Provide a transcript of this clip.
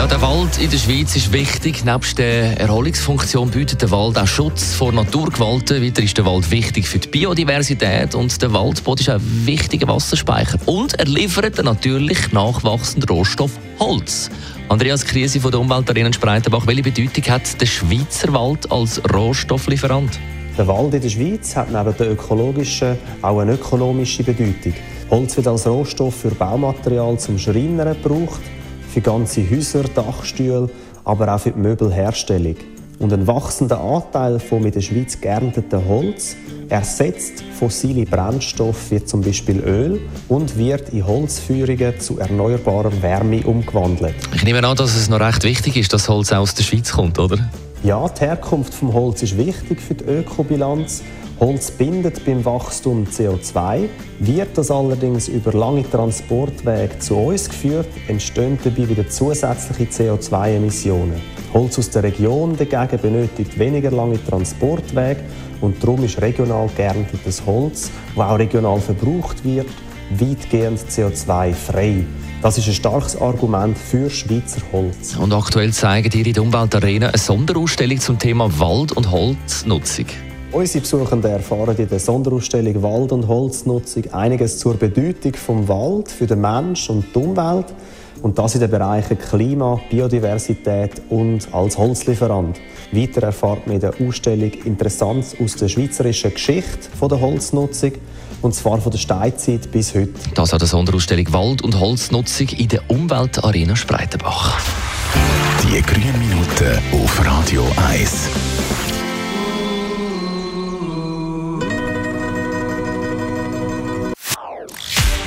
ja, der Wald in der Schweiz ist wichtig. Nebst der Erholungsfunktion bietet der Wald auch Schutz vor Naturgewalten. Weiter ist der Wald wichtig für die Biodiversität und der Waldboden ist ein wichtiger Wasserspeicher. Und er liefert natürlich nachwachsenden Rohstoff Holz. Andreas Krise von der Umweltarena Spreitenbach, welche Bedeutung hat der Schweizer Wald als Rohstofflieferant? Der Wald in der Schweiz hat neben der ökologischen auch eine ökonomische Bedeutung. Holz wird als Rohstoff für Baumaterial zum Schreinern gebraucht für ganze Häuser, Dachstühle, aber auch für die Möbelherstellung. Und ein wachsender Anteil von in der Schweiz geernteten Holz ersetzt fossile Brennstoffe wie zum Beispiel Öl und wird in Holzführungen zu erneuerbarer Wärme umgewandelt. Ich nehme an, dass es noch recht wichtig ist, dass Holz aus der Schweiz kommt, oder? Ja, die Herkunft vom Holz ist wichtig für die Ökobilanz Holz bindet beim Wachstum CO2. Wird das allerdings über lange Transportwege zu uns geführt, entstehen dabei wieder zusätzliche CO2-Emissionen. Holz aus der Region dagegen benötigt weniger lange Transportwege und darum ist regional geerntetes Holz, das auch regional verbraucht wird, weitgehend CO2-frei. Das ist ein starkes Argument für Schweizer Holz. Und aktuell zeigen ihr in der Umweltarena eine Sonderausstellung zum Thema Wald- und Holznutzung. Unsere Besuchenden erfahren in der Sonderausstellung Wald- und Holznutzung einiges zur Bedeutung vom Wald für den Mensch und die Umwelt und das in den Bereichen Klima, Biodiversität und als Holzlieferant. Weiter erfahrt man in der Ausstellung Interessantes aus der schweizerischen Geschichte der Holznutzung und zwar von der Steinzeit bis heute. Das hat der Sonderausstellung Wald- und Holznutzung in der Umweltarena Spreitenbach. Die grünen Minuten auf Radio 1.